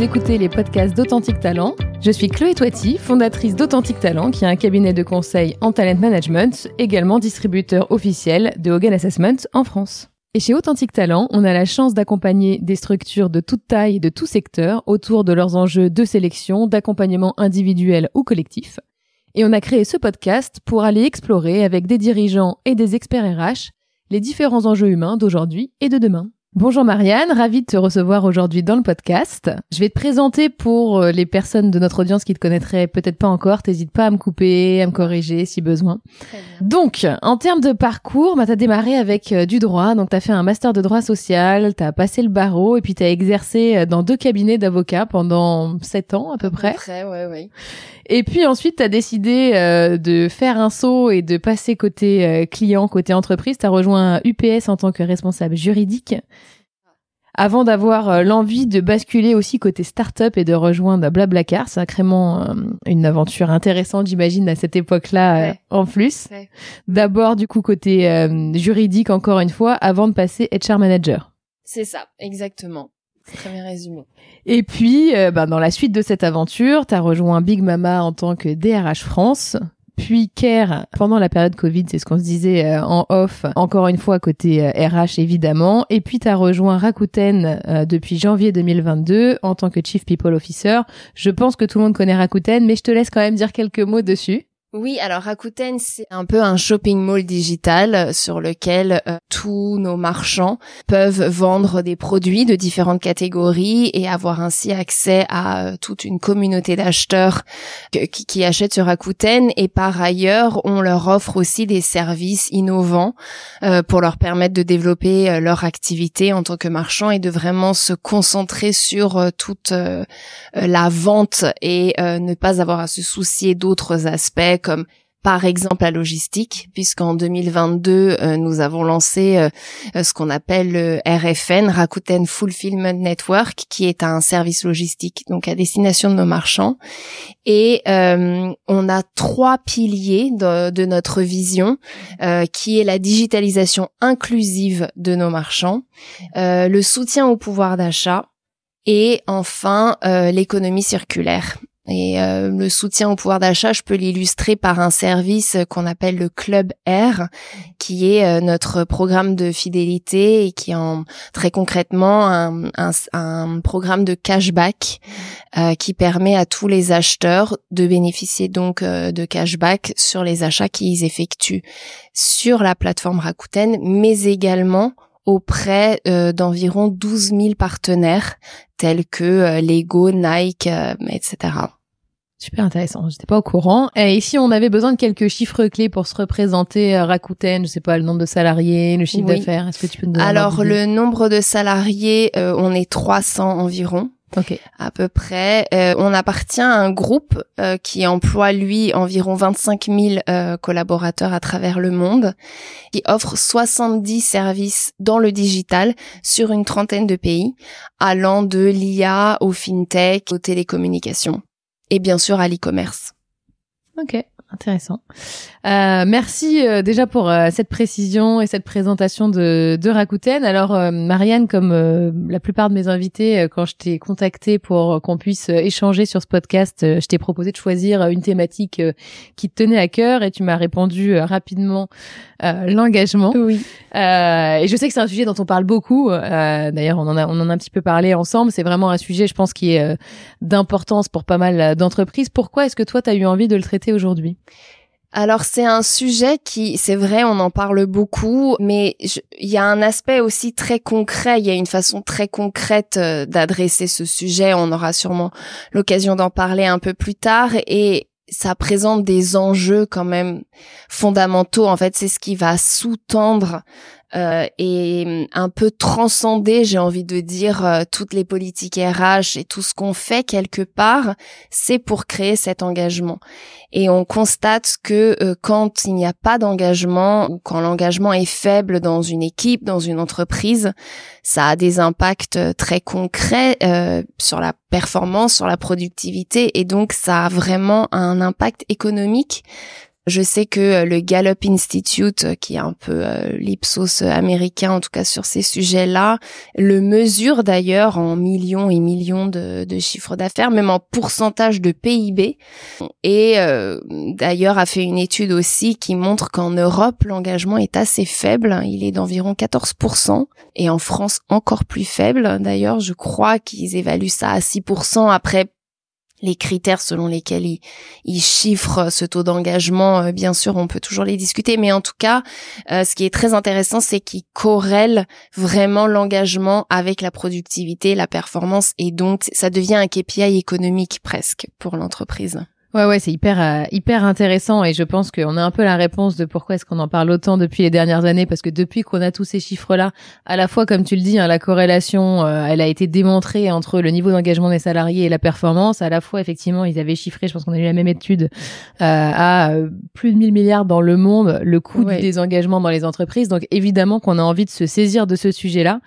vous écoutez les podcasts d'Authentique Talent. Je suis Chloé Toiti, fondatrice d'Authentique Talent, qui est un cabinet de conseil en talent management, également distributeur officiel de Hogan Assessment en France. Et chez Authentique Talent, on a la chance d'accompagner des structures de toute taille et de tout secteur autour de leurs enjeux de sélection, d'accompagnement individuel ou collectif. Et on a créé ce podcast pour aller explorer avec des dirigeants et des experts RH les différents enjeux humains d'aujourd'hui et de demain. Bonjour Marianne, ravie de te recevoir aujourd'hui dans le podcast. Je vais te présenter pour euh, les personnes de notre audience qui te connaîtraient peut-être pas encore. T'hésites pas à me couper, à me corriger si besoin. Donc, en termes de parcours, bah, t'as démarré avec euh, du droit. Donc, t'as fait un master de droit social, t'as passé le barreau et puis t'as exercé euh, dans deux cabinets d'avocats pendant sept ans à peu près. Après, ouais, ouais. Et puis ensuite, tu as décidé de faire un saut et de passer côté client, côté entreprise. Tu as rejoint UPS en tant que responsable juridique avant d'avoir euh, l'envie de basculer aussi côté start-up et de rejoindre Blablacar. Sacrément euh, une aventure intéressante, j'imagine, à cette époque-là euh, en plus. D'abord, du coup, côté juridique, encore une fois, avant de passer HR Manager. C'est ça, exactement. Très bien résumé. Et puis, ben, dans la suite de cette aventure, tu as rejoint Big Mama en tant que DRH France, puis Care pendant la période Covid, c'est ce qu'on se disait euh, en off, encore une fois côté RH euh, évidemment, et puis tu as rejoint Rakuten euh, depuis janvier 2022 en tant que Chief People Officer. Je pense que tout le monde connaît Rakuten, mais je te laisse quand même dire quelques mots dessus. Oui, alors Rakuten, c'est un peu un shopping mall digital sur lequel euh, tous nos marchands peuvent vendre des produits de différentes catégories et avoir ainsi accès à euh, toute une communauté d'acheteurs qui, achètent sur Rakuten. Et par ailleurs, on leur offre aussi des services innovants euh, pour leur permettre de développer leur activité en tant que marchand et de vraiment se concentrer sur toute la vente et ne pas avoir à se soucier d'autres aspects comme par exemple la logistique, puisqu'en 2022, euh, nous avons lancé euh, euh, ce qu'on appelle le RFN, Rakuten Fulfillment Network, qui est un service logistique donc à destination de nos marchands. Et on a trois piliers de, de notre vision, qui est la digitalisation inclusive de nos marchands, le soutien au pouvoir d'achat et enfin l'économie circulaire. Et euh, le soutien au pouvoir d'achat, je peux l'illustrer par un service qu'on appelle le Club R, qui est euh, notre programme de fidélité et qui est très concrètement un programme de cashback euh, qui permet à tous les acheteurs de bénéficier donc de cashback sur les achats qu'ils effectuent sur la plateforme Rakuten, mais également auprès d'environ 12 000 partenaires tels que Lego, Nike, etc. Super intéressant, j'étais pas au courant. Et ici, on avait besoin de quelques chiffres clés pour se représenter à Rakuten, je sais pas, le nombre de salariés, le chiffre d'affaires, est-ce que tu peux nous donner Alors, le nombre de salariés, euh, on est 300 environ. Ok. À peu près. Euh, on appartient à un groupe euh, qui emploie, lui, environ 25 000 collaborateurs à travers le monde, qui offre 70 services dans le digital sur une trentaine de pays, allant de l'IA au fintech, aux télécommunications et bien sûr à l'e-commerce. Ok, intéressant. Euh, merci euh, déjà pour euh, cette précision et cette présentation de, de Rakuten. Alors euh, Marianne, comme la plupart de mes invités, quand je t'ai contacté pour qu'on puisse échanger sur ce podcast, je t'ai proposé de choisir une thématique qui te tenait à cœur et tu m'as répondu rapidement l'engagement. Oui. et je sais que c'est un sujet dont on parle beaucoup. D'ailleurs, on en a on en a un petit peu parlé ensemble. C'est vraiment un sujet, je pense, qui est d'importance pour pas mal d'entreprises. Pourquoi est-ce que toi, tu as eu envie de le traiter aujourd'hui? Alors c'est un sujet qui, c'est vrai, on en parle beaucoup, mais il y a un aspect aussi très concret, il y a une façon très concrète euh, d'adresser ce sujet, on aura sûrement l'occasion d'en parler un peu plus tard, et ça présente des enjeux quand même fondamentaux, en fait c'est ce qui va sous-tendre euh, et un peu transcender, j'ai envie de dire, euh, toutes les politiques RH et tout ce qu'on fait quelque part, c'est pour créer cet engagement. Et on constate que euh, quand il n'y a pas d'engagement ou quand l'engagement est faible dans une équipe, dans une entreprise, ça a des impacts très concrets sur la performance, sur la productivité et donc ça a vraiment un impact économique Je sais que euh, le Gallup Institute, euh, qui est un peu euh, l'Ipsos américain, en tout cas sur ces sujets-là, le mesure d'ailleurs en millions et millions de, de chiffres d'affaires, même en pourcentage de PIB. Et d'ailleurs a fait une étude aussi qui montre qu'en Europe, l'engagement est assez faible. Il est d'environ 14%. Et en France, encore plus faible. D'ailleurs, je crois qu'ils évaluent ça à 6%. Après, les critères selon lesquels ils, chiffrent ce taux d'engagement, euh, bien sûr, on peut toujours les discuter, mais en tout cas, euh, ce qui est très intéressant, c'est qu'ils corrèlent vraiment l'engagement avec la productivité, la performance, et donc ça devient un KPI économique presque pour l'entreprise. Ouais, ouais, c'est hyper, euh, hyper intéressant et je pense qu'on a un peu la réponse de pourquoi est-ce qu'on en parle autant depuis les dernières années parce que depuis qu'on a tous ces chiffres-là, à la fois, comme tu le dis, hein, la corrélation, euh, elle a été démontrée entre le niveau d'engagement des salariés et la performance. À la fois, effectivement, ils avaient chiffré, je pense qu'on a eu la même étude, euh, à plus de 1000 milliards dans le monde, le coût du désengagement dans les entreprises. Donc, évidemment qu'on a envie de se saisir de ce sujet-là.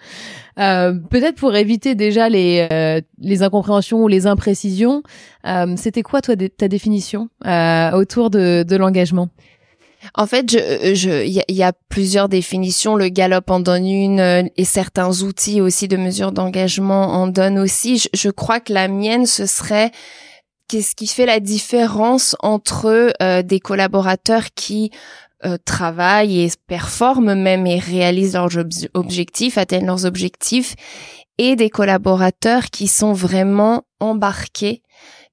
Euh, peut-être pour éviter déjà les, euh, les incompréhensions ou les imprécisions, euh, c'était quoi toi ta définition autour de, de l'engagement? En fait, je, je, il y, a plusieurs définitions. Le Gallup en donne une et certains outils aussi de mesure d'engagement en donnent aussi. Je, je, crois que la mienne, ce serait qu'est-ce qui fait la différence entre des collaborateurs qui euh, travaillent et performent même et réalisent leurs objectifs, atteignent leurs objectifs, et des collaborateurs qui sont vraiment embarqués,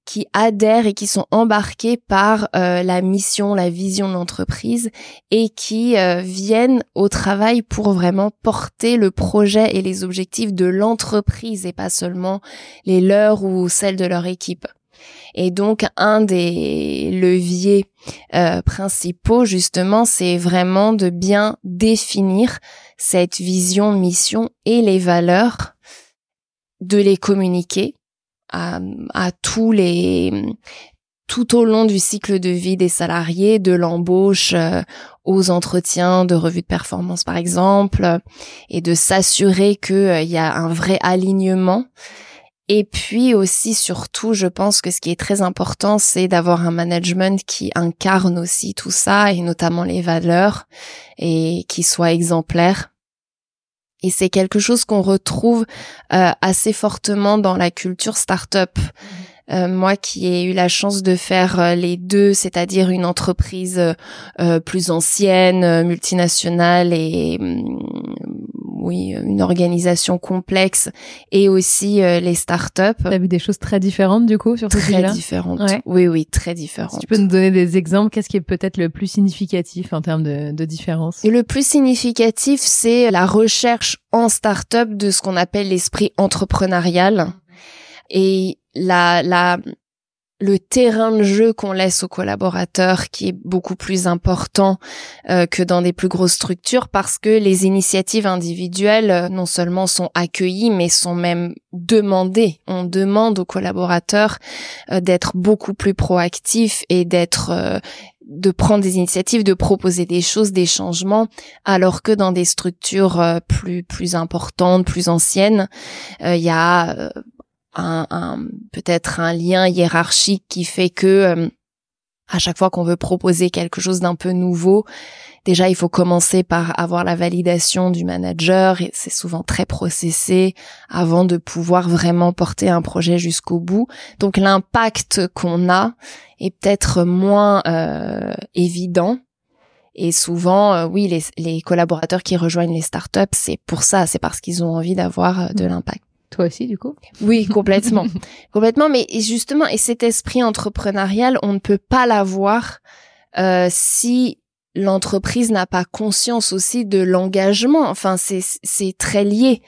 qui adhèrent et qui sont embarqués par euh, la mission, la vision de l'entreprise et qui euh, viennent au travail pour vraiment porter le projet et les objectifs de l'entreprise et pas seulement les leurs ou celles de leur équipe. Et donc un des leviers euh, principaux justement, c'est vraiment de bien définir cette vision, mission et les valeurs, de les communiquer à, tous les tout au long du cycle de vie des salariés, de l'embauche euh, aux entretiens de revue de performance par exemple, et de s'assurer qu'il euh, y a un vrai alignement et puis aussi, surtout, je pense que ce qui est très important, c'est d'avoir un management qui incarne aussi tout ça, et notamment les valeurs, et qui soit exemplaire. Et c'est quelque chose qu'on retrouve euh, assez fortement dans la culture startup. Mmh. Euh, moi qui ai eu la chance de faire euh, les deux, c'est-à-dire une entreprise plus ancienne, multinationale et hum, oui, une organisation complexe et aussi euh, les startups. Tu as vu des choses très différentes du coup sur ce sujet-là? Très différentes. Oui, oui, très différentes. tu peux nous donner des exemples, qu'est-ce qui est peut-être le plus significatif en termes de, de différence? Le plus significatif, c'est la recherche en startup de ce qu'on appelle l'esprit entrepreneurial. Et la, la, le terrain de jeu qu'on laisse aux collaborateurs qui est beaucoup plus important euh, que dans des plus grosses structures parce que les initiatives individuelles euh, non seulement sont accueillies mais sont même demandées. On demande aux collaborateurs euh, d'être beaucoup plus proactifs et d'être de prendre des initiatives, de proposer des choses, des changements, alors que dans des structures plus plus importantes, plus anciennes, il y a un, peut-être un lien hiérarchique qui fait que euh, à chaque fois qu'on veut proposer quelque chose d'un peu nouveau, déjà il faut commencer par avoir la validation du manager et c'est souvent très processé avant de pouvoir vraiment porter un projet jusqu'au bout. Donc l'impact qu'on a est peut-être moins euh, évident. Et souvent, euh, oui, les, les, collaborateurs qui rejoignent les startups, c'est pour ça, c'est parce qu'ils ont envie d'avoir de l'impact. Toi aussi, du coup Oui, complètement. complètement, mais justement, et cet esprit entrepreneurial, on ne peut pas l'avoir euh, si l'entreprise n'a pas conscience aussi de l'engagement. Enfin, c'est très lié.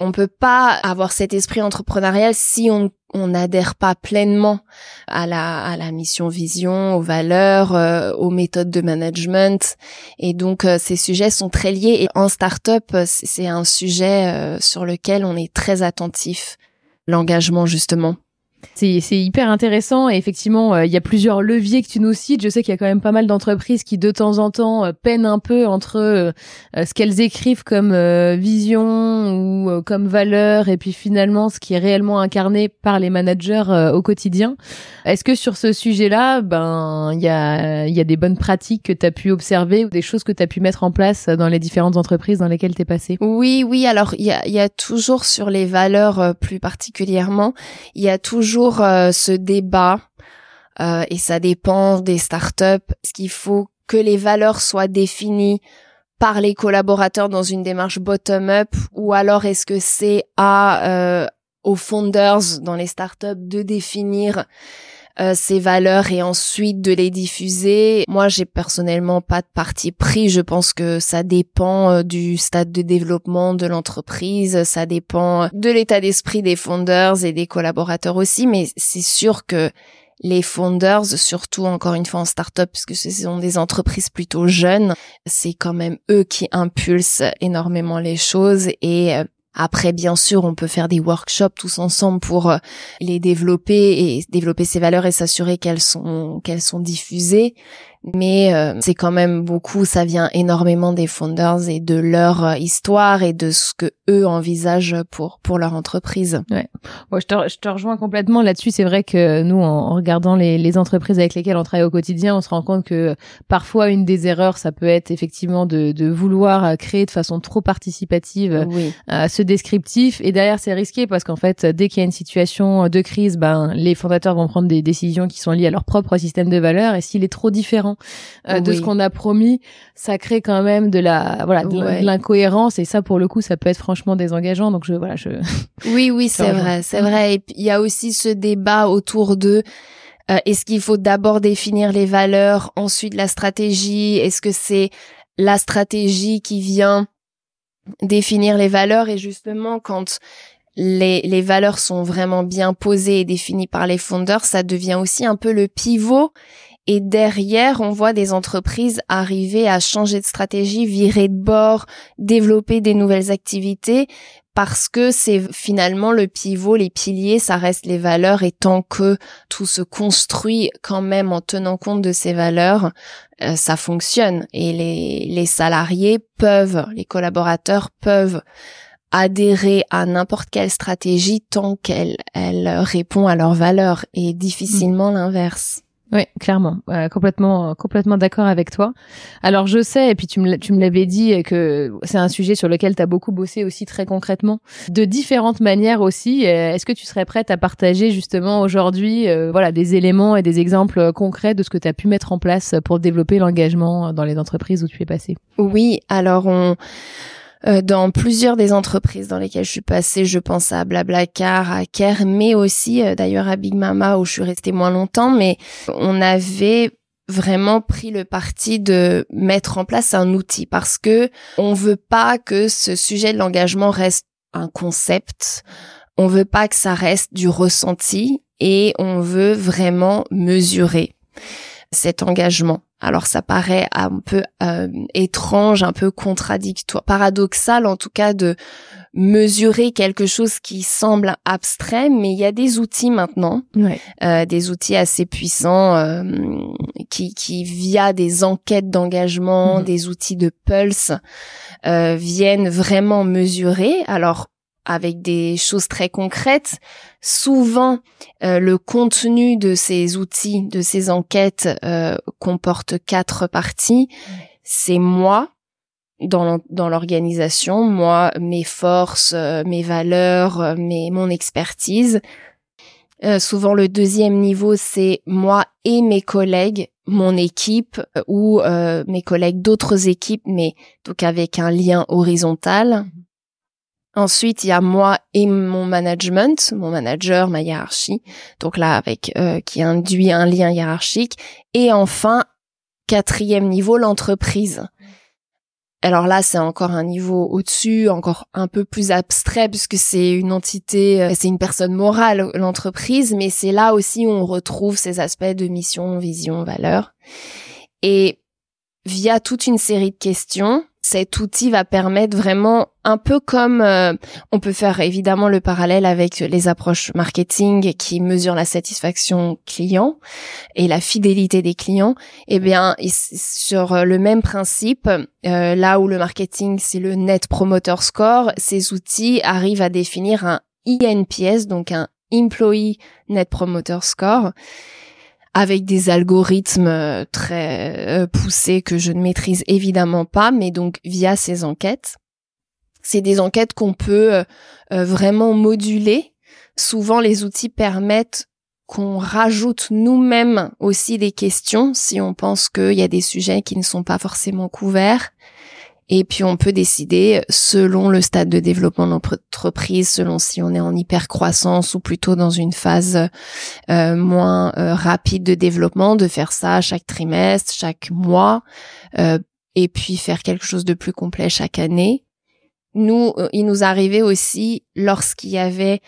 On peut pas avoir cet esprit entrepreneurial si on on n'adhère pas pleinement à la à la mission vision, aux valeurs, euh, aux méthodes de management et donc euh, ces sujets sont très liés et en start-up c'est un sujet euh, sur lequel on est très attentif l'engagement justement. C'est, hyper intéressant et effectivement, euh, il y a plusieurs leviers que tu nous cites. Je sais qu'il y a quand même pas mal d'entreprises qui de temps en temps euh, peinent un peu entre euh, ce qu'elles écrivent comme vision ou comme valeur et puis finalement ce qui est réellement incarné par les managers au quotidien. Est-ce que sur ce sujet-là, ben il y a, y a des bonnes pratiques que tu as pu observer ou des choses que tu as pu mettre en place dans les différentes entreprises dans lesquelles tu es passé? Oui, oui. Alors il y a, y a toujours sur les valeurs plus particulièrement, il y a toujours euh, ce débat euh, et ça dépend des startups. Est-ce qu'il faut que les valeurs soient définies par les collaborateurs dans une démarche bottom-up ou alors est-ce que c'est à euh, aux founders dans les startups de définir euh, ces valeurs et ensuite de les diffuser. Moi, j'ai personnellement pas de parti pris. Je pense que ça dépend euh, du stade de développement de l'entreprise, ça dépend de l'état d'esprit des founders et des collaborateurs aussi, mais c'est sûr que les founders, surtout encore une fois en start-up, puisque ce sont des entreprises plutôt jeunes, c'est quand même eux qui impulsent énormément les choses et euh, après, bien sûr, on peut faire des workshops tous ensemble pour euh, les développer et développer ces valeurs et s'assurer qu'elles sont qu'elles sont diffusées mais euh, c'est quand même beaucoup, ça vient énormément des founders et de leur euh, histoire et de ce que eux envisagent pour pour leur entreprise. Ouais. Moi, je te, je te rejoins complètement là-dessus. C'est vrai que nous, en, regardant les, les, entreprises avec lesquelles on travaille au quotidien, on se rend compte que parfois une des erreurs, ça peut être effectivement de, de vouloir euh, créer de façon trop participative oui. ce descriptif. Et derrière, c'est risqué parce qu'en fait, dès qu'il y a une situation de crise, ben les fondateurs vont prendre des décisions qui sont liées à leur propre système de valeurs. Et s'il est trop différent euh, de ce qu'on a promis, ça crée quand même de la voilà de l'incohérence. Et ça pour le coup ça peut être franchement désengageant. Donc je voilà je. Oui oui c'est vrai c'est vrai. Et il y a aussi ce débat autour de euh, est-ce qu'il faut d'abord définir les valeurs, ensuite la stratégie? Est-ce que c'est la stratégie qui vient définir les valeurs? Et justement quand les, les valeurs sont vraiment bien posées et définies par les fondeurs, ça devient aussi un peu le pivot et derrière, on voit des entreprises arriver à changer de stratégie, virer de bord, développer des nouvelles activités parce que c'est finalement le pivot, les piliers, ça reste les valeurs. Et tant que tout se construit quand même en tenant compte de ces valeurs, euh, ça fonctionne. Et les, les salariés peuvent, les collaborateurs peuvent adhérer à n'importe quelle stratégie tant qu'elle elle répond à leurs valeurs. Et difficilement l'inverse. Oui, clairement, complètement, complètement d'accord avec toi. Alors je sais, et puis tu me, tu me l'avais dit, que c'est un sujet sur lequel tu as beaucoup bossé aussi très concrètement, de différentes manières aussi. Est-ce que tu serais prête à partager justement aujourd'hui, euh, voilà, des éléments et des exemples concrets de ce que tu as pu mettre en place pour développer l'engagement dans les entreprises où tu es passé Oui, alors on euh, dans plusieurs des entreprises dans lesquelles je suis passée. Je pense à Blablacar, à Care, mais aussi euh, d'ailleurs à Big Mama où je suis restée moins longtemps. Mais on avait vraiment pris le parti de mettre en place un outil parce que on veut pas que ce sujet de l'engagement reste un concept. On veut pas que ça reste du ressenti et on veut vraiment mesurer cet engagement. Alors ça paraît un peu euh, étrange, un peu contradictoire, paradoxal en tout cas de mesurer quelque chose qui semble abstrait, mais il y a des outils maintenant, euh, des outils assez puissants euh, qui, qui via des enquêtes d'engagement, mhm. des outils de pulse, viennent vraiment mesurer. Alors avec des choses très concrètes. Souvent, euh, le contenu de ces outils, de ces enquêtes, euh, comporte quatre parties. C'est moi dans l'organisation, moi, mes forces, euh, mes valeurs, mes, mon expertise. souvent, le deuxième niveau, c'est moi et mes collègues, mon équipe ou mes collègues d'autres équipes, mais donc avec un lien horizontal. Ensuite, il y a moi et mon management, mon manager, ma hiérarchie. Donc là, avec euh, qui induit un lien hiérarchique. Et enfin, quatrième niveau, l'entreprise. Alors là, c'est encore un niveau au-dessus, encore un peu plus abstrait puisque c'est une entité, euh, c'est une personne morale, l'entreprise, mais c'est là aussi où on retrouve ces aspects de mission, vision, valeur. Et via toute une série de questions, cet outil va permettre vraiment un peu comme euh, on peut faire évidemment le parallèle avec les approches marketing qui mesurent la satisfaction client et la fidélité des clients. Eh bien, sur le même principe, euh, là où le marketing c'est le Net Promoter Score, ces outils arrivent à définir un INPS, donc un Employee Net Promoter Score, avec des algorithmes euh, très euh, poussés que je ne maîtrise évidemment pas, mais donc via ces enquêtes. C'est des enquêtes qu'on peut euh, vraiment moduler. Souvent, les outils permettent qu'on rajoute nous-mêmes aussi des questions si on pense qu'il y a des sujets qui ne sont pas forcément couverts. Et puis on peut décider selon le stade de développement de l'entreprise, selon si on est en hyper croissance ou plutôt dans une phase euh, moins euh, rapide de développement, de faire ça chaque trimestre, chaque mois, euh, et puis faire quelque chose de plus complet chaque année. Nous, il nous arrivait aussi lorsqu'il y avait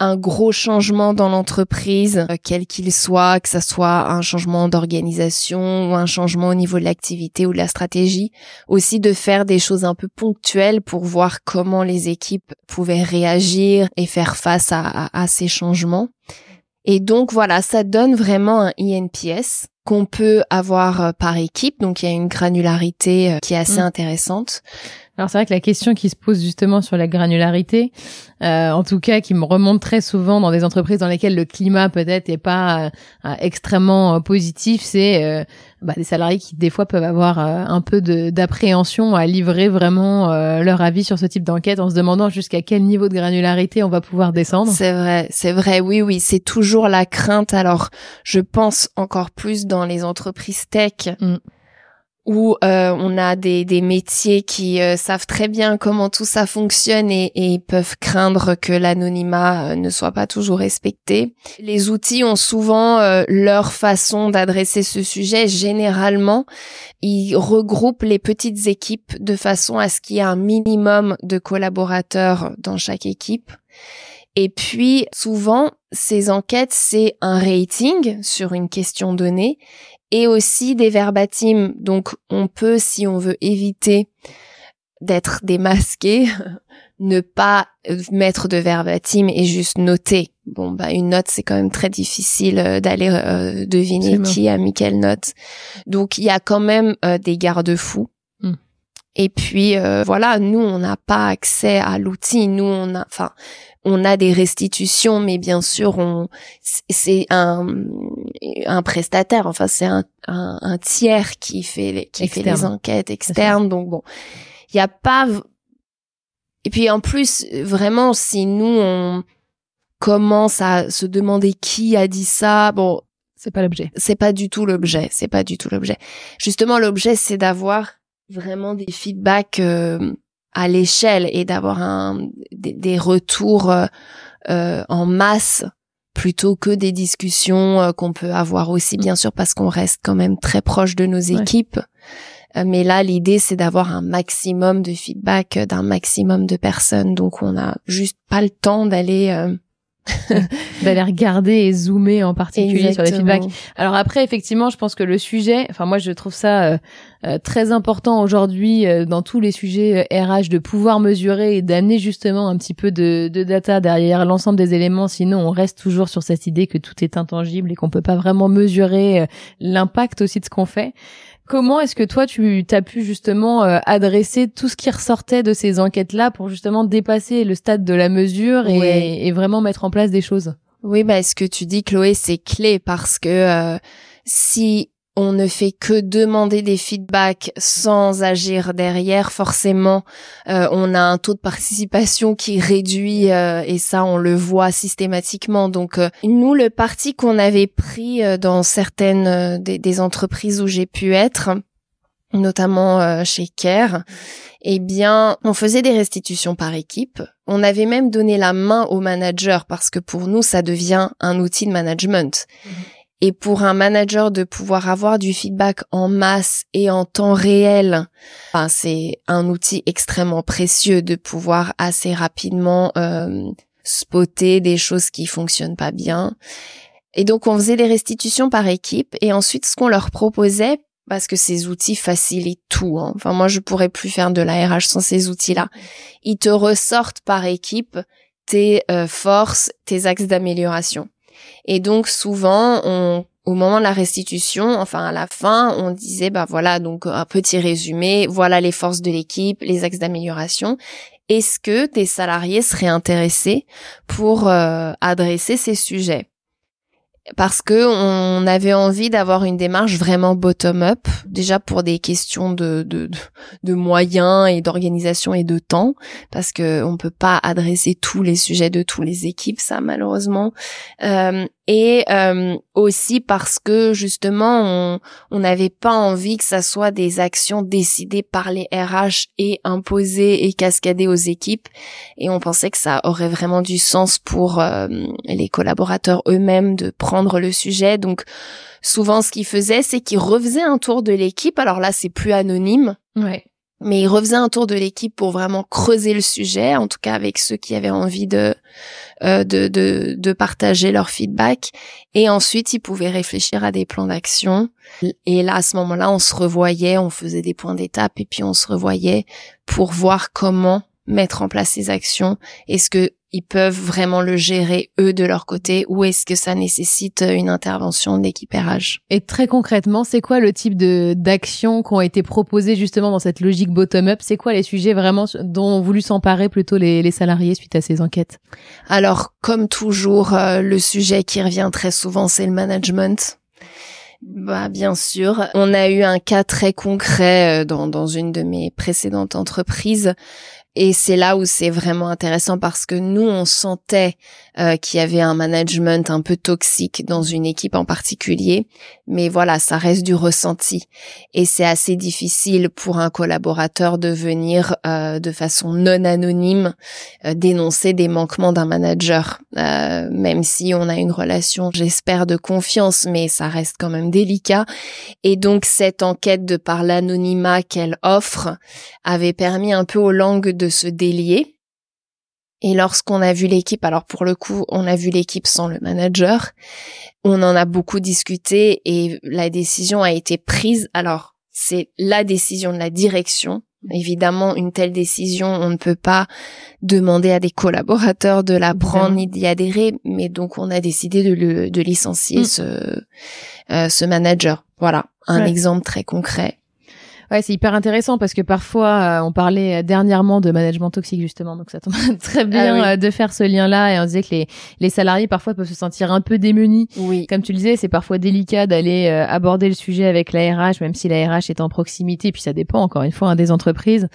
un gros changement dans l'entreprise, euh, quel qu'il soit, que ce soit un changement d'organisation ou un changement au niveau de l'activité ou de la stratégie, aussi de faire des choses un peu ponctuelles pour voir comment les équipes pouvaient réagir et faire face à, ces changements. Et donc voilà, ça donne vraiment un INPS qu'on peut avoir euh, par équipe. Donc il y a une granularité euh, qui est assez mmh. intéressante. Alors c'est vrai que la question qui se pose justement sur la granularité, euh, en tout cas qui me remonte très souvent dans des entreprises dans lesquelles le climat peut-être est pas euh, extrêmement euh, positif, c'est bah, des salariés qui des fois peuvent avoir un peu d'appréhension à livrer vraiment leur avis sur ce type d'enquête en se demandant jusqu'à quel niveau de granularité on va pouvoir descendre. C'est vrai, c'est vrai, oui, oui, c'est toujours la crainte. Alors je pense encore plus dans les entreprises tech. Mm où euh, on a des, des métiers qui euh, savent très bien comment tout ça fonctionne et, et peuvent craindre que l'anonymat euh, ne soit pas toujours respecté. Les outils ont souvent leur façon d'adresser ce sujet. Généralement, ils regroupent les petites équipes de façon à ce qu'il y ait un minimum de collaborateurs dans chaque équipe. Et puis, souvent, ces enquêtes, c'est un rating sur une question donnée et aussi des verbatims. Donc on peut, si on veut éviter d'être démasqué, ne pas mettre de verbatim et juste noter. Bon, bah une note, c'est quand même très difficile euh, d'aller euh, deviner qui a mis quelle note. Donc il y a quand même euh, des garde-fous. Hmm. Et puis voilà, nous on n'a pas accès à l'outil. Nous on a, enfin, on a des restitutions, mais bien sûr, on c'est un un prestataire. Enfin, c'est un, un, tiers qui fait les, qui fait les enquêtes externes. Donc bon, il n'y a pas. Et puis en plus, vraiment, si nous on commence à se demander qui a dit ça, bon, c'est pas l'objet. C'est pas du tout l'objet. C'est pas du tout l'objet. Justement, l'objet, c'est d'avoir vraiment des feedbacks. Euh, à l'échelle et d'avoir un des, retours euh, euh, en masse plutôt que des discussions euh, qu'on peut avoir aussi bien sûr parce qu'on reste quand même très proche de nos équipes. Mais là, l'idée, c'est d'avoir un maximum de feedback d'un maximum de personnes. Donc, on n'a juste pas le temps d'aller d'aller regarder et zoomer en particulier sur les feedbacks. Alors après, effectivement, je pense que le sujet, enfin moi je trouve ça euh, euh, très important aujourd'hui euh, dans tous les sujets RH de pouvoir mesurer et d'amener justement un petit peu de, de data derrière l'ensemble des éléments. Sinon, on reste toujours sur cette idée que tout est intangible et qu'on peut pas vraiment mesurer l'impact aussi de ce qu'on fait. Comment est-ce que toi, tu as pu justement euh, adresser tout ce qui ressortait de ces enquêtes-là pour justement dépasser le stade de la mesure et, vraiment mettre en place des choses? Oui, bah, ce que tu dis, Chloé, c'est clé parce que euh, si on ne fait que demander des feedbacks sans agir derrière, forcément, euh, on a un taux de participation qui réduit euh, et ça, on le voit systématiquement. Donc, euh, nous, le parti qu'on avait pris dans certaines des, entreprises où j'ai pu être, notamment chez Care, eh bien, on faisait des restitutions par équipe. On avait même donné la main au manager parce que pour nous, ça devient un outil de management. Mmh. Et pour un manager de pouvoir avoir du feedback en masse et en temps réel, c'est un outil extrêmement précieux de pouvoir assez rapidement euh, spotter des choses qui fonctionnent pas bien. Et donc on faisait des restitutions par équipe et ensuite ce qu'on leur proposait parce que ces outils facilitent tout. Hein. Enfin, moi, je pourrais plus faire de la RH sans ces outils-là. Ils te ressortent par équipe tes euh, forces, tes axes d'amélioration. Et donc, souvent, au moment de la restitution, enfin à la fin, on disait, bah voilà, donc un petit résumé, voilà les forces de l'équipe, les axes d'amélioration. Est-ce que tes salariés seraient intéressés pour euh, adresser ces sujets? Parce que on avait envie d'avoir une démarche vraiment bottom-up, déjà pour des questions de, de, de moyens et d'organisation et de temps, parce que on peut pas adresser tous les sujets de tous les équipes, ça malheureusement. Euh, et euh, aussi parce que justement on n'avait pas envie que ça soit des actions décidées par les RH et imposées et cascadées aux équipes. Et on pensait que ça aurait vraiment du sens pour euh, les collaborateurs eux-mêmes de prendre le sujet. Donc souvent ce qu'ils faisaient c'est qu'ils refaisaient un tour de l'équipe. Alors là c'est plus anonyme. Ouais mais ils refaisaient un tour de l'équipe pour vraiment creuser le sujet, en tout cas avec ceux qui avaient envie de, euh, de, de, de, partager leur feedback. Et ensuite, ils pouvaient réfléchir à des plans d'action. Et là, à ce moment-là, on se revoyait, on faisait des points d'étape et puis on se revoyait pour voir comment mettre en place ces actions? Est-ce que ils peuvent vraiment le gérer eux de leur côté? Ou est-ce que ça nécessite une intervention d'équipérage Et très concrètement, c'est quoi le type de d'actions qui ont été proposées justement dans cette logique bottom-up? C'est quoi les sujets vraiment dont ont voulu s'emparer plutôt les, les, salariés suite à ces enquêtes? Alors, comme toujours, euh, le sujet qui revient très souvent, c'est le management. Bah bien sûr, on a eu un cas très concret euh, dans, dans une de mes précédentes entreprises et c'est là où c'est vraiment intéressant parce que nous, on sentait euh, qu'il y avait un management un peu toxique dans une équipe en particulier. Mais voilà, ça reste du ressenti. Et c'est assez difficile pour un collaborateur de venir euh, de façon non anonyme euh, dénoncer des manquements d'un manager. même si on a une relation, j'espère, de confiance, mais ça reste quand même délicat. Et donc cette enquête de par l'anonymat qu'elle offre avait permis un peu aux langues de se délier. Et lorsqu'on a vu l'équipe, alors pour le coup, on a vu l'équipe sans le manager, on en a beaucoup discuté et la décision a été prise. Alors, c'est la décision de la direction. Évidemment, une telle décision, on ne peut pas demander à des collaborateurs de la prendre ni d'y adhérer, mais donc on a décidé de, le, de licencier mm. ce, euh, ce manager. Voilà, un exemple très concret. Ouais, c'est hyper intéressant parce que parfois, euh, on parlait dernièrement de management toxique justement, donc ça tombe très bien ah euh, de faire ce lien-là et on disait que les, les salariés parfois peuvent se sentir un peu démunis. Oui. Comme tu le disais, c'est parfois délicat d'aller euh, aborder le sujet avec la RH, même si la RH est en proximité, puis ça dépend encore une fois hein, des entreprises,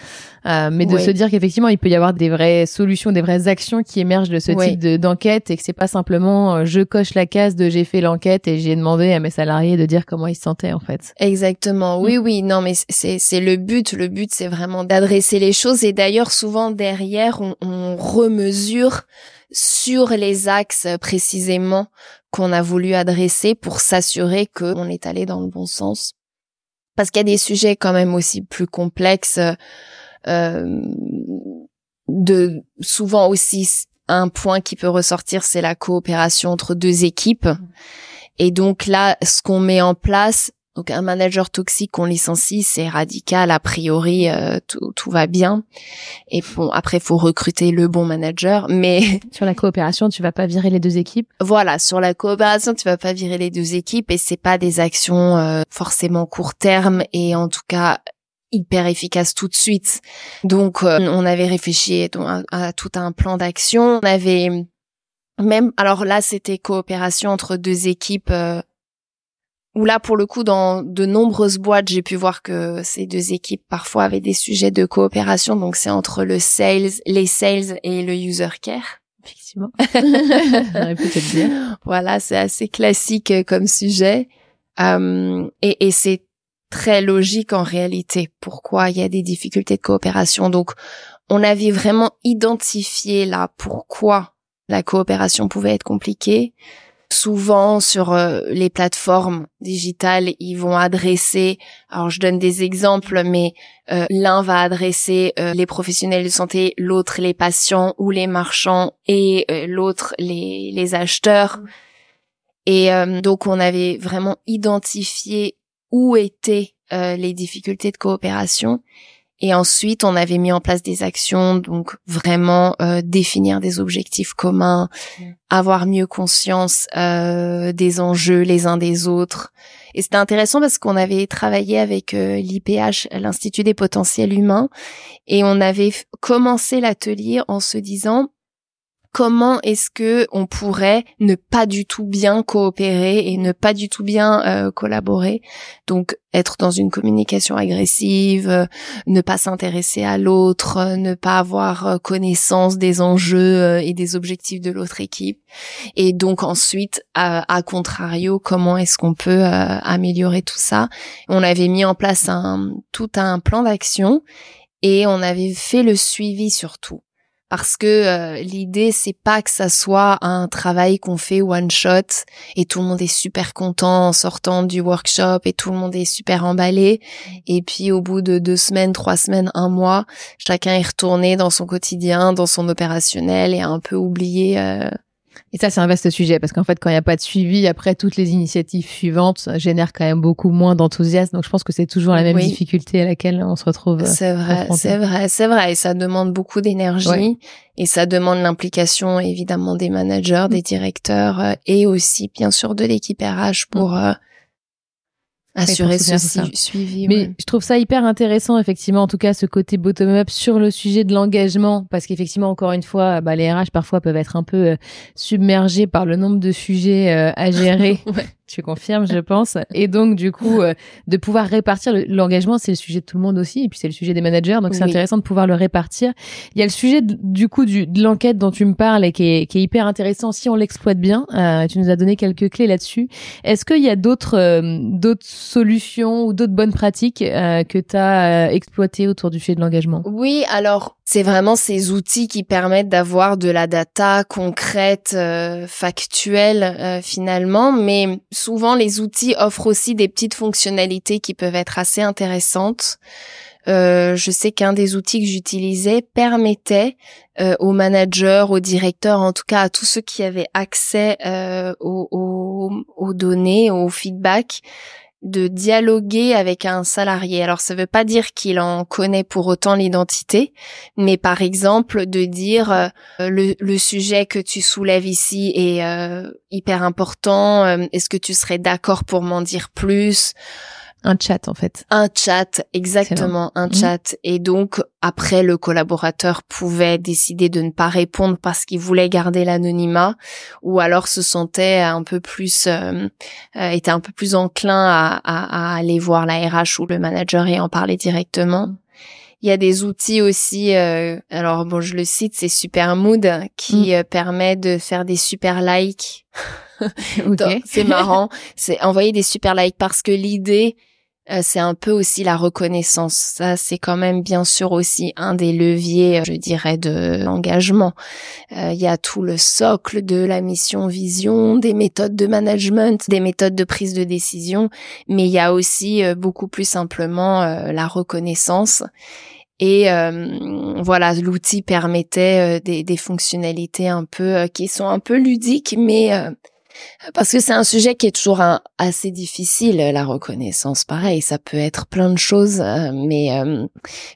mais de se dire qu'effectivement il peut y avoir des vraies solutions, des vraies actions qui émergent de ce type d'enquête et que c'est pas simplement je coche la case de j'ai fait l'enquête et j'ai demandé à mes salariés de dire comment ils se sentaient en fait. Exactement. Oui, mm. oui. Non, mais c'est c'est le but. Le but, c'est vraiment d'adresser les choses. Et d'ailleurs, souvent derrière, on, on remesure sur les axes précisément qu'on a voulu adresser pour s'assurer qu'on est allé dans le bon sens. Parce qu'il y a des sujets quand même aussi plus complexes. Euh, de souvent aussi un point qui peut ressortir, c'est la coopération entre deux équipes. Mmh. Et donc là, ce qu'on met en place, donc un manager toxique qu'on licencie, c'est radical. A priori, euh, tout, tout, va bien. Et bon, après, faut recruter le bon manager. Mais sur la coopération, tu vas pas virer les deux équipes? Voilà, sur la coopération, tu vas pas virer les deux équipes. Et c'est pas des actions euh, forcément court terme et en tout cas hyper efficaces tout de suite. Donc, euh, on avait réfléchi à, à tout un plan d'action. On avait même, alors là, c'était coopération entre deux équipes où là, pour le coup, dans de nombreuses boîtes, j'ai pu voir que ces deux équipes parfois avaient des sujets de coopération. Donc, c'est entre le sales, les sales et le user care. Effectivement. peut-être bien. Voilà, c'est assez classique euh, comme sujet. Euh, et, et c'est très logique en réalité. Pourquoi il y a des difficultés de coopération. Donc, on avait vraiment identifié là pourquoi la coopération pouvait être compliquée souvent sur euh, les plateformes digitales, ils vont adresser, alors je donne des exemples, mais euh, l'un va adresser euh, les professionnels de santé, l'autre les patients ou les marchands et l'autre les, les acheteurs. Et donc on avait vraiment identifié où était les difficultés de coopération et ensuite, on avait mis en place des actions, donc vraiment euh, définir des objectifs communs, avoir mieux conscience euh, des enjeux les uns des autres. Et c'était intéressant parce qu'on avait travaillé avec euh, l'IPH, l'Institut des potentiels humains, et on avait commencé l'atelier en se disant comment est-ce que on pourrait ne pas du tout bien coopérer et ne pas du tout bien euh, collaborer? Donc être dans une communication agressive euh, ne pas s'intéresser à l'autre euh, ne pas avoir connaissance des enjeux et des objectifs de l'autre équipe. Et donc ensuite à contrario comment est-ce qu'on peut améliorer tout ça? On avait mis en place un tout un plan d'action et on avait fait le suivi surtout parce que euh, l'idée c'est pas que ça soit un travail qu'on fait one shot et tout le monde est super content en sortant du workshop et tout le monde est super emballé. Et puis au bout de deux semaines, trois semaines, un mois, chacun est retourné dans son quotidien, dans son opérationnel et a un peu oublié euh, et ça, c'est un vaste sujet parce qu'en fait, quand il n'y a pas de suivi, après toutes les initiatives suivantes génèrent quand même beaucoup moins d'enthousiasme. Donc, je pense que c'est toujours la même difficulté à laquelle on se retrouve. Euh, c'est vrai, c'est vrai, c'est vrai. Et ça demande beaucoup d'énergie et ça demande l'implication évidemment des managers, des directeurs euh, et aussi bien sûr de l'équipe RH pour mm. euh, assurer ce suivi. Mais je trouve ça hyper intéressant, effectivement, en tout cas, ce côté bottom-up sur le sujet de l'engagement, parce qu'effectivement, encore une fois, bah, les RH parfois peuvent être un peu euh, submergés par le nombre de sujets euh, à gérer. ouais. Tu confirmes, je pense. Et donc, du coup, euh, de pouvoir répartir l'engagement, c'est le sujet de tout le monde aussi, et puis c'est le sujet des managers, donc c'est intéressant de pouvoir le répartir. Il y a le sujet du coup du, de l'enquête dont tu me parles et qui est, qui est hyper intéressant si on l'exploite bien. Euh, tu nous as donné quelques clés là-dessus. Est-ce qu'il y a d'autres euh, d'autres solutions ou d'autres bonnes pratiques que tu as exploitées autour du sujet de l'engagement? Oui, alors c'est vraiment ces outils qui permettent d'avoir de la data concrète, factuelle finalement, mais souvent les outils offrent aussi des petites fonctionnalités qui peuvent être assez intéressantes. Euh, je sais qu'un des outils que j'utilisais permettait euh, aux managers, aux directeurs, en tout cas à tous ceux qui avaient accès euh, aux, données, au feedback, de dialoguer avec un salarié. Alors ça veut pas dire qu'il en connaît pour autant l'identité, mais par exemple de dire euh, le, sujet que tu soulèves ici est euh, hyper important, euh, est-ce que tu serais d'accord pour m'en dire plus? Un chat en fait. Un chat, exactement, un mhm. chat. Et donc après, le collaborateur pouvait décider de ne pas répondre parce qu'il voulait garder l'anonymat, ou alors se sentait un peu plus, euh, euh, était un peu plus enclin à, à, aller voir la RH ou le manager et en parler directement. Il y a des outils aussi, euh, alors bon, je le cite, c'est Supermood qui mm. permet de faire des super likes. c'est marrant, c'est envoyer des super likes parce que l'idée, euh, c'est un peu aussi la reconnaissance. Ça, c'est quand même bien sûr aussi un des leviers, je dirais, de l'engagement. Euh, il y a tout le socle de la mission vision, des méthodes de management, des méthodes de prise de décision, mais il y a aussi euh, beaucoup plus simplement la reconnaissance. Et voilà, l'outil permettait des, des, fonctionnalités un peu qui sont un peu ludiques, mais parce que c'est un sujet qui est toujours assez difficile, la reconnaissance. Pareil, ça peut être plein de choses, euh, mais euh,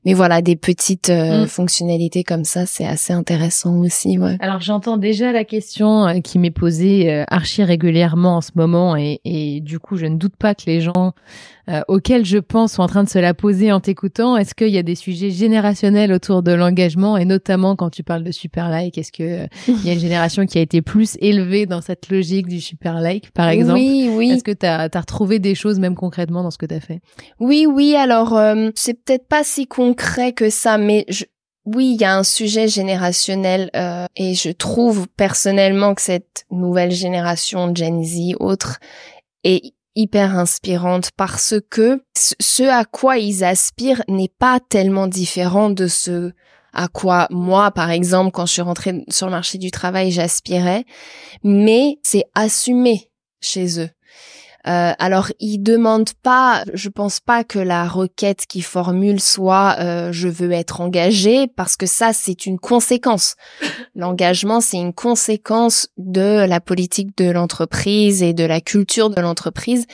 mais voilà, des petites euh, mm. fonctionnalités comme ça, c'est assez intéressant aussi. Ouais. Alors j'entends déjà la question qui m'est posée archi régulièrement en ce moment, et, et du coup, je ne doute pas que les gens euh, auxquels je pense sont en train de se la poser en t'écoutant. Est-ce qu'il y a des sujets générationnels autour de l'engagement et notamment quand tu parles de super like, est-ce que euh, il y a une génération qui a été plus élevée dans cette logique du super like, par exemple? Oui, oui. Est-ce que tu as, retrouvé des choses même concrètement dans ce que tu as fait? Oui, oui. Alors, euh, c'est peut-être pas si concret que ça, mais je, oui, il y a un sujet générationnel euh, et je trouve personnellement que cette nouvelle génération Gen Z, autre, est hyper inspirante parce que ce à quoi ils aspirent n'est pas tellement différent de ce à quoi moi, par exemple, quand je suis rentrée sur le marché du travail, j'aspirais, mais c'est assumé chez eux. Euh, alors, il demande pas, je pense pas que la requête qu'il formule soit euh, je veux être engagé parce que ça c'est une conséquence. L'engagement c'est une conséquence de la politique de l'entreprise et de la culture de l'entreprise.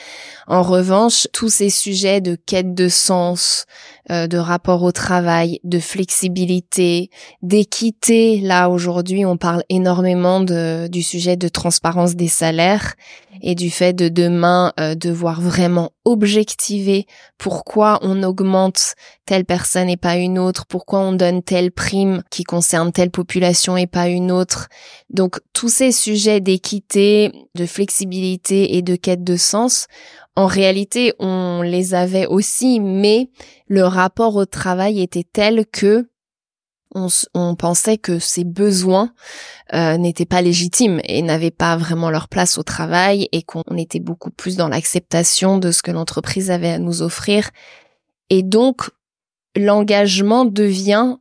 En revanche, tous ces sujets de quête de sens, euh, de rapport au travail, de flexibilité, d'équité, là aujourd'hui on parle énormément de, du sujet de transparence des salaires et du fait de demain euh, devoir vraiment objectiver pourquoi on augmente telle personne et pas une autre, pourquoi on donne telle prime qui concerne telle population et pas une autre. Donc tous ces sujets d'équité, de flexibilité et de quête de sens, en réalité, on les avait aussi, mais le rapport au travail était tel que on, pensait que ces besoins euh, n'étaient pas légitimes et n'avaient pas vraiment leur place au travail et qu'on était beaucoup plus dans l'acceptation de ce que l'entreprise avait à nous offrir. Et donc, l'engagement devient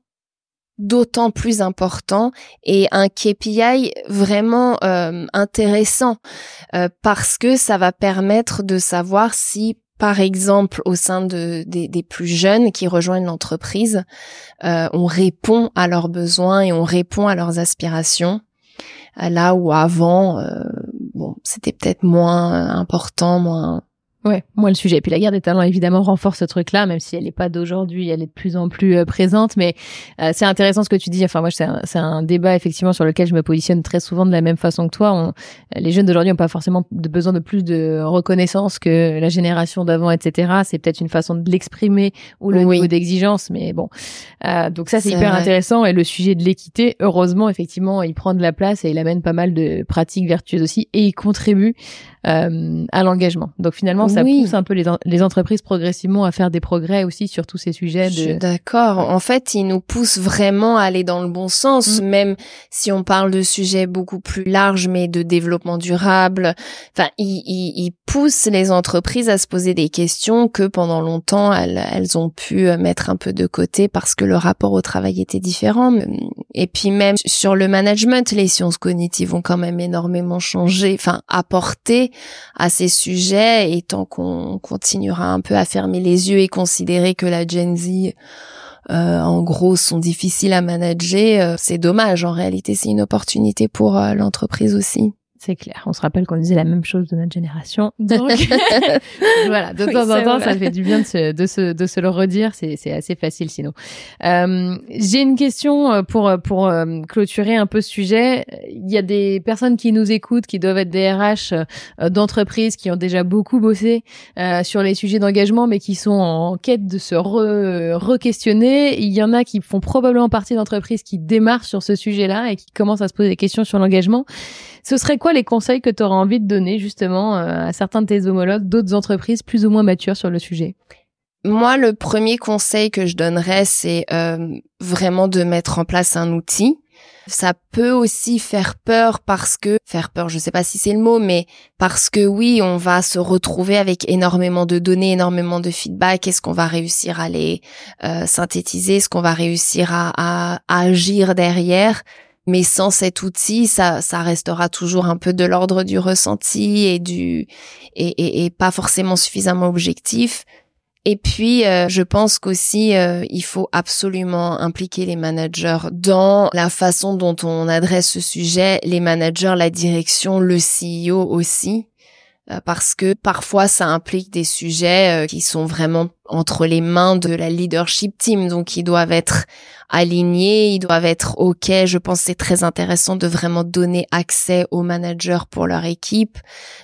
d'autant plus important et un KPI vraiment euh, intéressant euh, parce que ça va permettre de savoir si par exemple, au sein de, des, plus jeunes qui rejoignent l'entreprise, euh, on répond à leurs besoins et on répond à leurs aspirations. Là où avant, euh, bon, c'était peut-être moins important, moins Ouais, moi le sujet. Et puis la guerre des talents évidemment renforce ce truc-là, même si elle n'est pas d'aujourd'hui, elle est de plus en plus euh, présente. Mais euh, c'est intéressant ce que tu dis. Enfin moi c'est un, un, débat effectivement sur lequel je me positionne très souvent de la même façon que toi. On, les jeunes d'aujourd'hui n'ont pas forcément de besoin de plus de reconnaissance que la génération d'avant, etc. C'est peut-être une façon de l'exprimer ou le niveau d'exigence, mais bon. Euh, donc ça c'est hyper intéressant et le sujet de l'équité, heureusement effectivement, il prend de la place et il amène pas mal de pratiques vertueuses aussi et il contribue euh, à l'engagement. Donc finalement, ça pousse un peu les, les, entreprises progressivement à faire des progrès aussi sur tous ces sujets. De... d'accord. En fait, il nous pousse vraiment à aller dans le bon sens, mm. même si on parle de sujets beaucoup plus larges, mais de développement durable. Enfin, il, il, il pousse les entreprises à se poser des questions que pendant longtemps elles, elles ont pu mettre un peu de côté parce que le rapport au travail était différent. Et puis même sur le management, les sciences cognitives ont quand même énormément changé, enfin apporté à ces sujets et tant qu'on continuera un peu à fermer les yeux et considérer que la Gen Z euh, en gros sont difficiles à manager, euh, c'est dommage. En réalité, c'est une opportunité pour euh, l'entreprise aussi. C'est clair. On se rappelle qu'on disait la même chose de notre génération. Donc, voilà, de temps en temps, ça fait du bien de se, de se, de se le redire. C'est assez facile sinon. Euh, J'ai une question euh, pour, pour euh, clôturer un peu ce sujet. Il y a des personnes qui nous écoutent, qui doivent être des RH d'entreprises, qui ont déjà beaucoup bossé euh, sur les sujets d'engagement, mais qui sont en quête de se re-questionner. Il y en a qui font probablement partie d'entreprises qui démarrent sur ce sujet-là et qui commencent à se poser des questions sur l'engagement. Ce serait quoi les conseils que tu aurais envie de donner justement euh, à certains de tes homologues d'autres entreprises plus ou moins matures sur le sujet? Moi, le premier conseil que je donnerais, c'est euh, vraiment de mettre en place un outil. Ça peut aussi faire peur parce que faire peur, je sais pas si c'est le mot, mais parce que oui, on va se retrouver avec énormément de données, énormément de feedback. Est-ce qu'on va réussir à les euh, synthétiser? Est-ce qu'on va réussir à, à agir derrière? Mais sans cet outil, ça, ça restera toujours un peu de l'ordre du ressenti et du et, et, et, pas forcément suffisamment objectif. Et puis, euh, je pense qu'aussi, euh, il faut absolument impliquer les managers dans la façon dont on adresse ce sujet, les managers, la direction, le CEO aussi. Euh, parce que parfois ça implique des sujets euh, qui sont vraiment entre les mains de la leadership team, donc ils doivent être alignés, ils doivent être ok. Je pense que c'est très intéressant de vraiment donner accès aux managers pour leur équipe,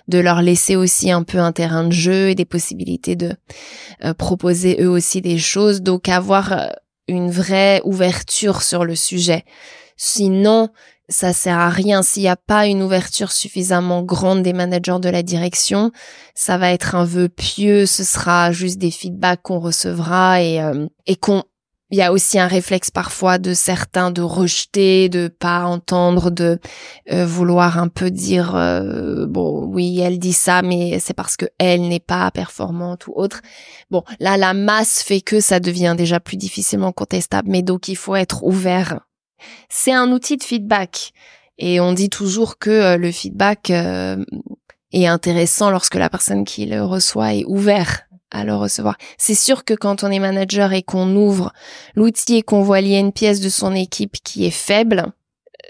de leur laisser aussi un peu un terrain de jeu et des possibilités de euh, proposer eux aussi des choses, donc avoir une vraie ouverture sur le sujet. Sinon, ça sert à rien s'il n'y a pas une ouverture suffisamment grande des managers de la direction. Ça va être un vœu pieux, ce sera juste des feedbacks qu'on recevra et, euh, et qu'on il y a aussi un réflexe parfois de certains de rejeter, de pas entendre, de euh, vouloir un peu dire euh, bon oui elle dit ça mais c'est parce que elle n'est pas performante ou autre. Bon là la masse fait que ça devient déjà plus difficilement contestable mais donc il faut être ouvert c'est un outil de feedback. Et on dit toujours que euh, le feedback, euh, et intéressant lorsque la personne qui le reçoit est ouvert à le recevoir. C'est sûr que quand on est manager et qu'on ouvre l'outil et qu'on voit lier une pièce de son équipe qui est faible,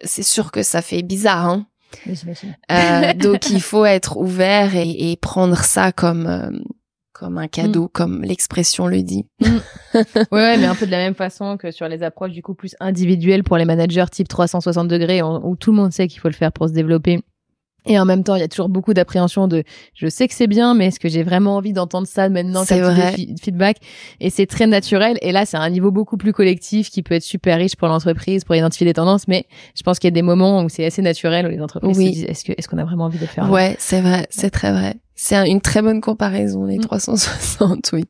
c'est sûr que ça fait bizarre. Hein euh, donc il faut être ouvert et, et prendre ça comme euh, comme un cadeau, mm. comme l'expression le dit. Mm. ouais, mais un peu de la même façon que sur les approches du coup plus individuelles pour les managers type 360 degrés, où tout le monde sait qu'il faut le faire pour se développer. Et en même temps, il y a toujours beaucoup d'appréhension de je sais que c'est bien, mais est-ce que j'ai vraiment envie d'entendre ça maintenant C'est vrai. feedback? Et c'est très naturel. Et là, c'est un niveau beaucoup plus collectif qui peut être super riche pour l'entreprise, pour identifier des tendances. Mais je pense qu'il y a des moments où c'est assez naturel où les entreprises se disent est-ce que est-ce qu'on a vraiment envie de le faire Ouais, c'est vrai, c'est très vrai. C'est une très bonne comparaison les 360, mm. oui.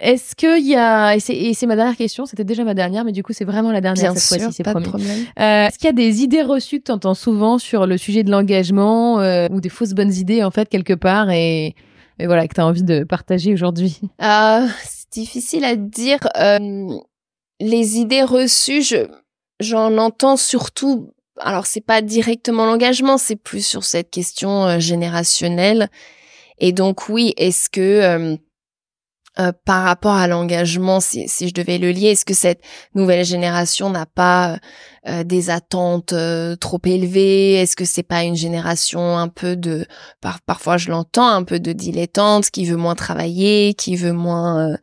Est-ce qu'il y a et c'est ma dernière question, c'était déjà ma dernière, mais du coup c'est vraiment la dernière cette fois-ci, c'est pas promis. Euh, Est-ce qu'il y a des idées reçues que tu entends souvent sur le sujet de l'engagement euh, ou des fausses bonnes idées en fait quelque part et, et voilà que tu as envie de partager aujourd'hui? Euh, C'est difficile à dire. Euh, les idées reçues, je j'en entends surtout. Alors c'est pas directement l'engagement, c'est plus sur cette question euh, générationnelle. Et donc oui, est-ce que euh, euh, par rapport à l'engagement, si, si, je devais le lier, est-ce que cette nouvelle génération n'a pas euh, des attentes euh, trop élevées? Est-ce que c'est pas une génération un peu de, parfois je l'entends, un peu de dilettante, qui veut moins travailler, qui veut moins,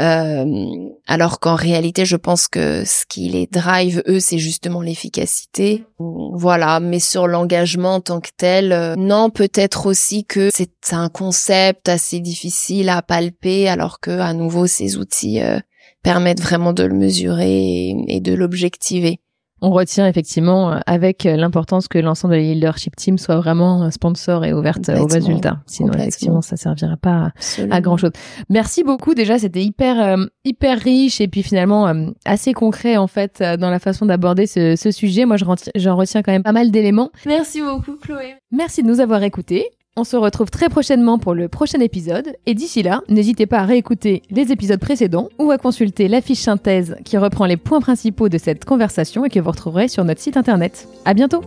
euh, alors qu'en réalité, je pense que ce qui les drive eux, c'est justement l'efficacité. Voilà, mais sur l'engagement en tant que tel, non, peut-être aussi que c'est un concept assez difficile à palper, alors que à nouveau ces outils permettent vraiment de le mesurer et de l'objectiver on retient effectivement euh, avec euh, l'importance que l'ensemble de la leadership team soit vraiment sponsor et ouverte aux résultats. Sinon, effectivement, ça servira pas à, grand chose. Merci beaucoup. Déjà, c'était hyper, euh, hyper riche et puis finalement assez concret en fait dans la façon d'aborder ce, ce, sujet. Moi, j'en retiens quand même pas mal d'éléments. Merci beaucoup, Chloé. Merci de nous avoir écoutés. On se retrouve très prochainement pour le prochain épisode, et d'ici là, n'hésitez pas à réécouter les épisodes précédents ou à consulter la fiche synthèse qui reprend les points principaux de cette conversation et que vous retrouverez sur notre site internet. À bientôt!